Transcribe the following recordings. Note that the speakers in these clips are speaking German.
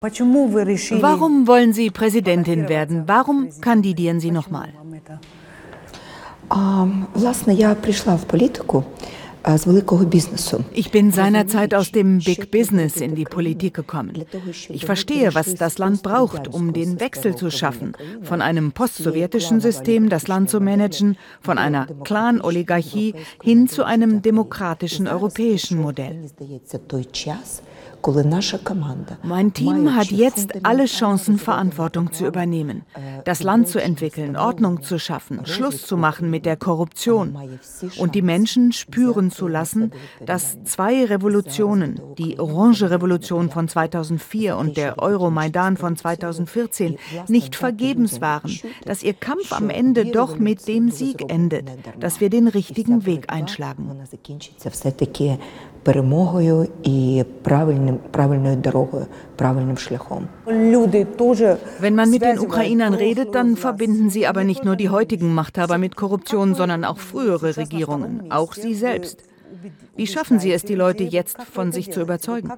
Warum wollen Sie Präsidentin werden? Warum kandidieren Sie nochmal? Ich bin seinerzeit aus dem Big Business in die Politik gekommen. Ich verstehe, was das Land braucht, um den Wechsel zu schaffen, von einem postsowjetischen System das Land zu managen, von einer Clan-Oligarchie hin zu einem demokratischen europäischen Modell. Mein Team hat jetzt alle Chancen, Verantwortung zu übernehmen, das Land zu entwickeln, Ordnung zu schaffen, Schluss zu machen mit der Korruption. und die Menschen spüren zu lassen, dass zwei Revolutionen, die Orange Revolution von 2004 und der Euromaidan von 2014, nicht vergebens waren, dass ihr Kampf am Ende doch mit dem Sieg endet, dass wir den richtigen Weg einschlagen перемогою і правильним, правильною дорогою, правильним шляхом. Wenn man mit den Ukrainern redet, dann verbinden sie aber nicht nur die heutigen Machthaber mit Korruption, sondern auch frühere Regierungen, auch sie selbst. Wie schaffen Sie es, die Leute jetzt von sich zu überzeugen?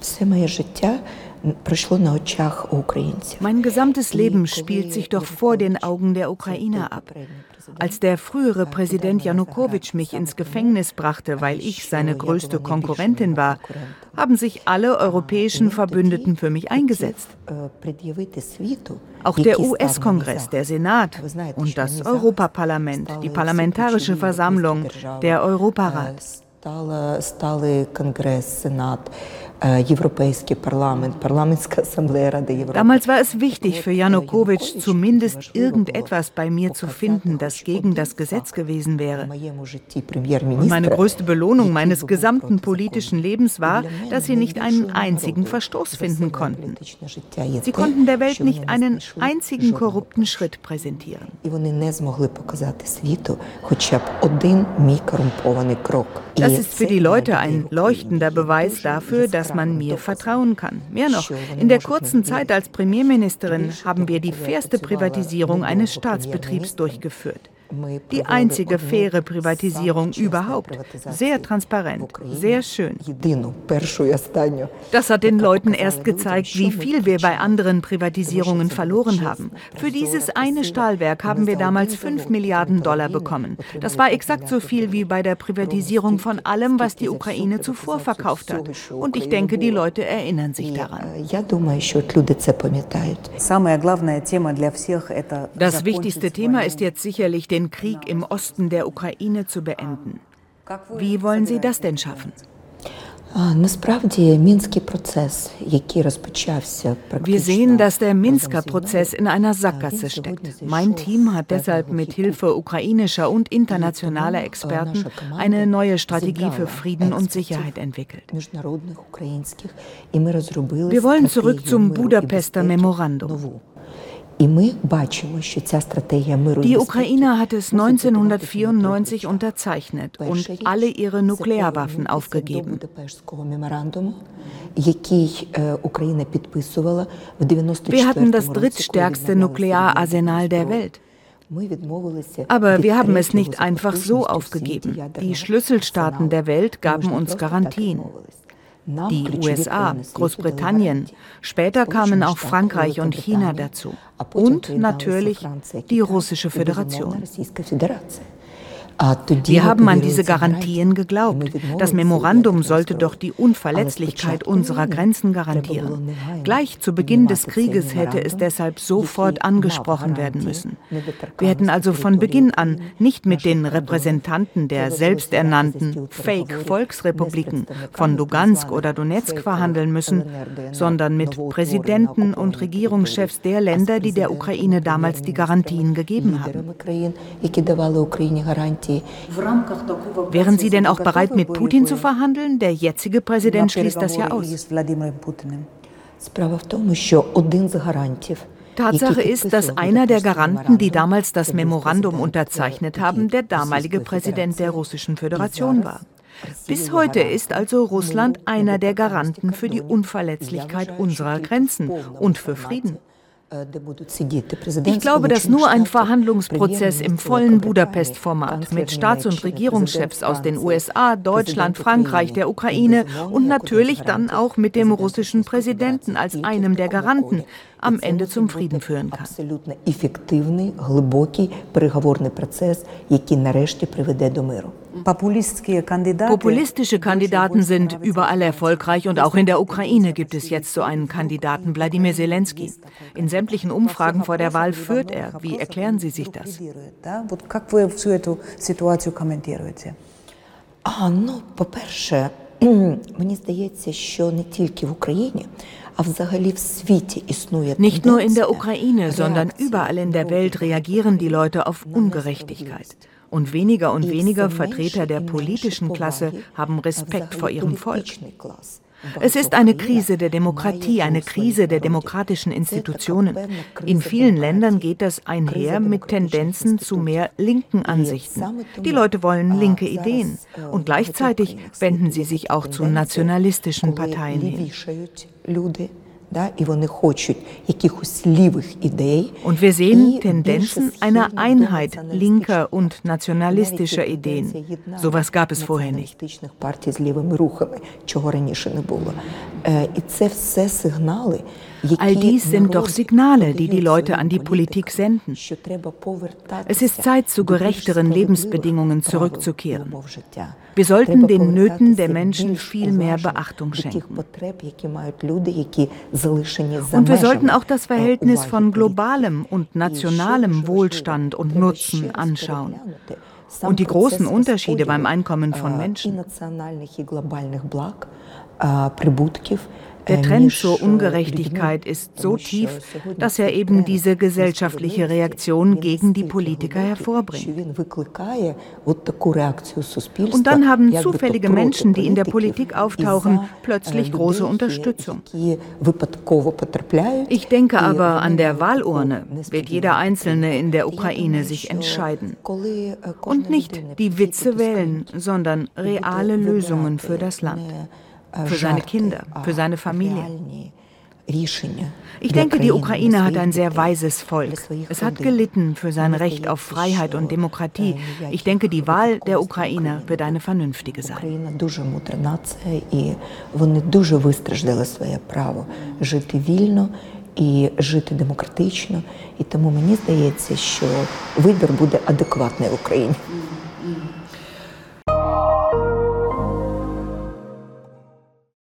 Все моє життя mein gesamtes Leben spielt sich doch vor den Augen der Ukrainer ab. Als der frühere Präsident Janukowitsch mich ins Gefängnis brachte, weil ich seine größte Konkurrentin war, haben sich alle europäischen Verbündeten für mich eingesetzt. Auch der US-Kongress, der Senat und das Europaparlament, die Parlamentarische Versammlung, der Europarat. Damals war es wichtig für Janukowitsch, zumindest irgendetwas bei mir zu finden, das gegen das Gesetz gewesen wäre. Und meine größte Belohnung meines gesamten politischen Lebens war, dass sie nicht einen einzigen Verstoß finden konnten. Sie konnten der Welt nicht einen einzigen korrupten Schritt präsentieren. Das ist für die Leute ein leuchtender Beweis dafür, dass man mir vertrauen kann. Mehr noch, in der kurzen Zeit als Premierministerin haben wir die fairste Privatisierung eines Staatsbetriebs durchgeführt. Die einzige faire Privatisierung überhaupt. Sehr transparent, sehr schön. Das hat den Leuten erst gezeigt, wie viel wir bei anderen Privatisierungen verloren haben. Für dieses eine Stahlwerk haben wir damals 5 Milliarden Dollar bekommen. Das war exakt so viel wie bei der Privatisierung von allem, was die Ukraine zuvor verkauft hat. Und ich denke, die Leute erinnern sich daran. Das wichtigste Thema ist jetzt sicherlich den Krieg im Osten der Ukraine zu beenden. Wie wollen Sie das denn schaffen? Wir sehen, dass der Minsker Prozess in einer Sackgasse steckt. Mein Team hat deshalb mit Hilfe ukrainischer und internationaler Experten eine neue Strategie für Frieden und Sicherheit entwickelt. Wir wollen zurück zum Budapester Memorandum. Die Ukraine hat es 1994 unterzeichnet und alle ihre Nuklearwaffen aufgegeben. Wir hatten das drittstärkste Nukleararsenal der Welt. Aber wir haben es nicht einfach so aufgegeben. Die Schlüsselstaaten der Welt gaben uns Garantien die USA, Großbritannien. Später kamen auch Frankreich und China dazu. Und natürlich die Russische Föderation. Wir haben an diese Garantien geglaubt. Das Memorandum sollte doch die Unverletzlichkeit unserer Grenzen garantieren. Gleich zu Beginn des Krieges hätte es deshalb sofort angesprochen werden müssen. Wir hätten also von Beginn an nicht mit den Repräsentanten der selbsternannten Fake-Volksrepubliken von Lugansk oder Donetsk verhandeln müssen, sondern mit Präsidenten und Regierungschefs der Länder, die der Ukraine damals die Garantien gegeben haben. Wären Sie denn auch bereit, mit Putin zu verhandeln? Der jetzige Präsident schließt das ja aus. Tatsache ist, dass einer der Garanten, die damals das Memorandum unterzeichnet haben, der damalige Präsident der Russischen Föderation war. Bis heute ist also Russland einer der Garanten für die Unverletzlichkeit unserer Grenzen und für Frieden. Ich glaube, dass nur ein Verhandlungsprozess im vollen Budapest-Format mit Staats- und Regierungschefs aus den USA, Deutschland, Frankreich, der Ukraine und natürlich dann auch mit dem russischen Präsidenten als einem der Garanten am Ende zum Frieden führen kann. Populistische Kandidaten sind überall erfolgreich und auch in der Ukraine gibt es jetzt so einen Kandidaten, Wladimir Zelensky. In sämtlichen Umfragen vor der Wahl führt er. Wie erklären Sie sich das? А, ну, по-перше, мені здається, що не тільки в Україні, nicht nur in der Ukraine, sondern überall in der Welt reagieren die Leute auf Ungerechtigkeit. Und weniger und weniger Vertreter der politischen Klasse haben Respekt vor ihrem Volk. Es ist eine Krise der Demokratie, eine Krise der demokratischen Institutionen. In vielen Ländern geht das einher mit Tendenzen zu mehr linken Ansichten. Die Leute wollen linke Ideen. und gleichzeitig wenden sie sich auch zu nationalistischen Parteien hin. Und wir sehen Tendenzen einer Einheit linker und nationalistischer Ideen. Sowas gab es vorher nicht. All dies sind doch Signale, die die Leute an die Politik senden. Es ist Zeit, zu gerechteren Lebensbedingungen zurückzukehren. Wir sollten den Nöten der Menschen viel mehr Beachtung schenken. Und wir sollten auch das Verhältnis von globalem und nationalem Wohlstand und Nutzen anschauen und die großen Unterschiede beim Einkommen von Menschen. Der Trend zur Ungerechtigkeit ist so tief, dass er eben diese gesellschaftliche Reaktion gegen die Politiker hervorbringt. Und dann haben zufällige Menschen, die in der Politik auftauchen, plötzlich große Unterstützung. Ich denke aber, an der Wahlurne. Wird jeder Einzelne in der Ukraine sich entscheiden. Und nicht die Witze wählen, sondern reale Lösungen für das Land für seine Kinder, für seine Familie. Ich denke, die Ukraine hat ein sehr weises Volk. Es hat gelitten für sein Recht auf Freiheit und Demokratie. Ich denke, die Wahl der Ukrainer wird eine vernünftige sein. І жити демократично, і тому мені здається, що вибір буде адекватний в Україні.